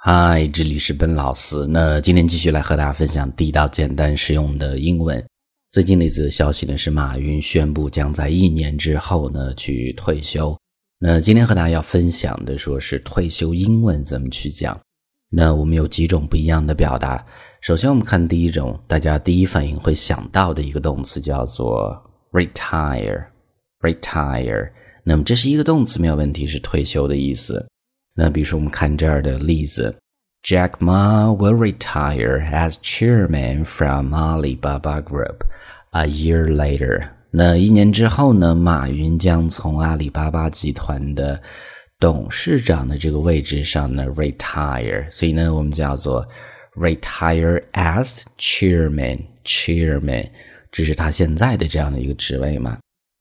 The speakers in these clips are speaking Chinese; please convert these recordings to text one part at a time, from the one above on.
嗨，这里是本老师。那今天继续来和大家分享地道、简单、实用的英文。最近的一则消息呢，是马云宣布将在一年之后呢去退休。那今天和大家要分享的，说是退休英文怎么去讲。那我们有几种不一样的表达。首先，我们看第一种，大家第一反应会想到的一个动词叫做 retire。retire，那么这是一个动词，没有问题，是退休的意思。那比如说，我们看这儿的例子：Jack Ma will retire as chairman from Alibaba Group a year later。那一年之后呢，马云将从阿里巴巴集团的董事长的这个位置上呢 retire。所以呢，我们叫做 retire as chairman。chairman，这是他现在的这样的一个职位嘛？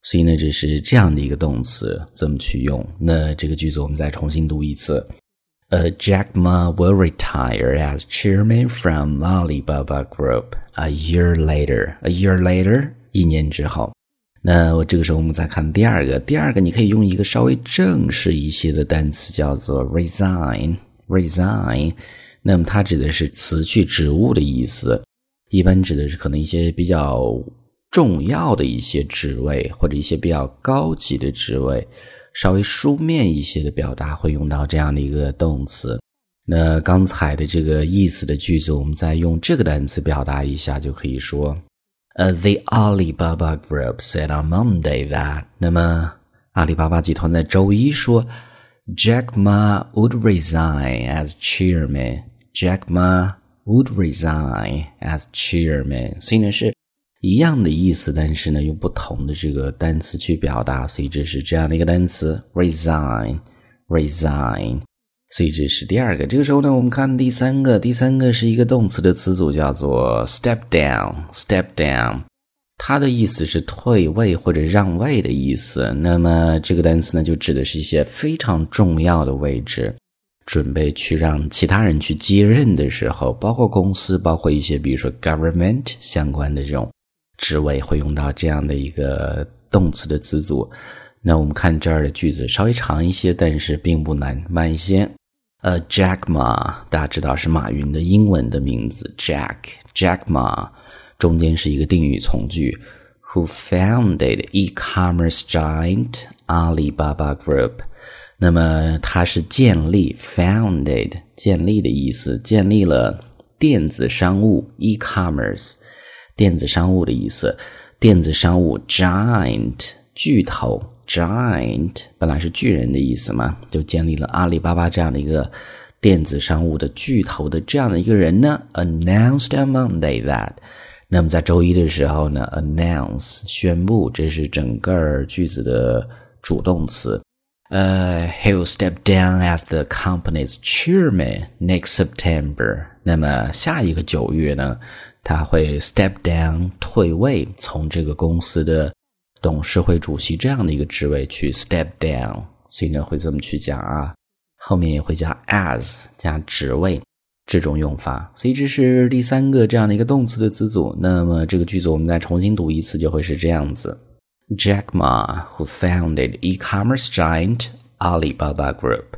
所以呢，这是这样的一个动词，怎么去用？那这个句子我们再重新读一次。呃，Jack Ma will retire as chairman from Alibaba Group a year later. A year later，一年之后。那我这个时候我们再看第二个，第二个你可以用一个稍微正式一些的单词，叫做 resign。resign，那么它指的是辞去职务的意思，一般指的是可能一些比较。重要的一些职位或者一些比较高级的职位，稍微书面一些的表达会用到这样的一个动词。那刚才的这个意思的句子，我们再用这个单词表达一下，就可以说：呃，The Alibaba Group said on Monday that。那么阿里巴巴集团在周一说，Jack Ma would resign as chairman。Jack Ma would resign as chairman。所以呢是。一样的意思，但是呢，用不同的这个单词去表达，所以这是这样的一个单词，resign，resign。所以这是第二个。这个时候呢，我们看第三个，第三个是一个动词的词组，叫做 step down，step down。它的意思是退位或者让位的意思。那么这个单词呢，就指的是一些非常重要的位置，准备去让其他人去接任的时候，包括公司，包括一些比如说 government 相关的这种。职位会用到这样的一个动词的词组。那我们看这儿的句子稍微长一些，但是并不难，慢一些。呃，Jack Ma，大家知道是马云的英文的名字，Jack，Jack Ma，中间是一个定语从句，Who founded e-commerce giant Alibaba Group？那么他是建立，founded，建立的意思，建立了电子商务，e-commerce。电子商务的意思，电子商务 giant 巨头 giant 本来是巨人的意思嘛，就建立了阿里巴巴这样的一个电子商务的巨头的这样的一个人呢，announced on Monday that，那么在周一的时候呢，announce 宣布，这是整个句子的主动词。呃，he will step down as the company's chairman next September。那么下一个九月呢？他会 step down 退位，从这个公司的董事会主席这样的一个职位去 step down，所以呢会这么去讲啊，后面也会加 as 加职位这种用法，所以这是第三个这样的一个动词的词组。那么这个句子我们再重新读一次，就会是这样子：Jack Ma, who founded e-commerce giant Alibaba Group,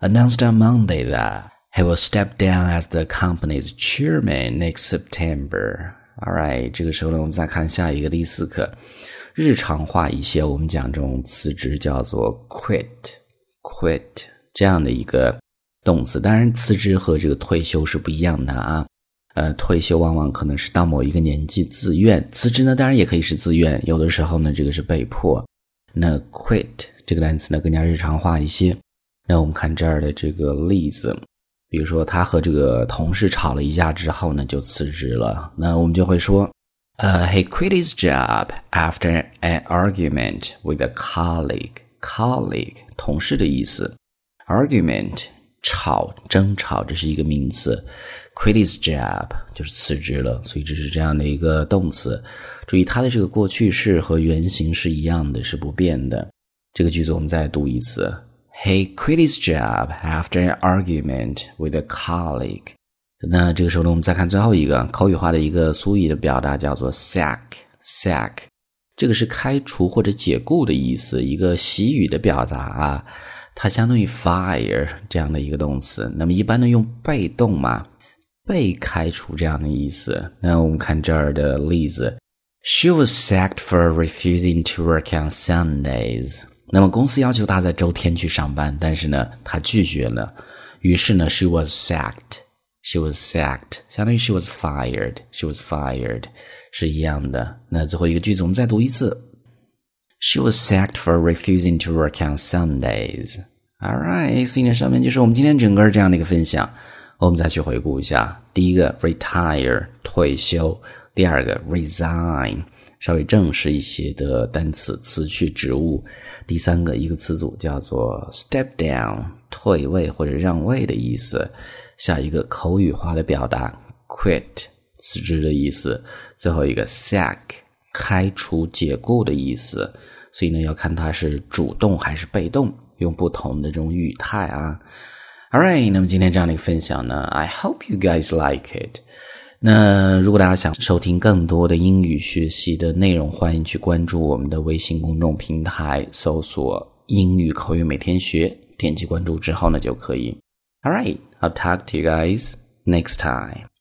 announced on Monday that. He will step down as the company's chairman next September. All right，这个时候呢，我们再看下一个第四课，日常化一些，我们讲这种辞职叫做 quit，quit 这样的一个动词。当然，辞职和这个退休是不一样的啊。呃，退休往往可能是到某一个年纪自愿，辞职呢，当然也可以是自愿，有的时候呢，这个是被迫。那 quit 这个单词呢，更加日常化一些。那我们看这儿的这个例子。比如说，他和这个同事吵了一架之后呢，就辞职了。那我们就会说，呃，he quit his job after an argument with a colleague. Colleague，同事的意思。Argument，吵、争吵，这是一个名词。Quit his job 就是辞职了，所以这是这样的一个动词。注意，它的这个过去式和原形是一样的，是不变的。这个句子我们再读一次。He quit his job after an argument with a colleague。那这个时候呢，我们再看最后一个口语化的一个俗语的表达，叫做 sack。sack，这个是开除或者解雇的意思，一个习语的表达啊。它相当于 fire 这样的一个动词。那么一般呢用被动嘛，被开除这样的意思。那我们看这儿的例子，She was sacked for refusing to work on Sundays。那么公司要求她在周天去上班，但是呢她拒绝了，于是呢 she was sacked。She was sacked，相当于 she was fired。She was fired 是一样的。那最后一个句子我们再读一次。She was sacked for refusing to work on Sundays. All right，所以呢，上面就是我们今天整个这样的一个分享。我们再去回顾一下：第一个 retire 退休，第二个 resign 稍微正式一些的单词辞去职务，第三个一个词组叫做 step down 退位或者让位的意思。下一个口语化的表达 quit 辞职的意思。最后一个 sack 开除解雇的意思。所以呢，要看它是主动还是被动，用不同的这种语态啊。All right，那么今天这样的一个分享呢，I hope you guys like it。那如果大家想收听更多的英语学习的内容，欢迎去关注我们的微信公众平台，搜索“英语口语每天学”，点击关注之后呢就可以。All right，I'll talk to you guys next time.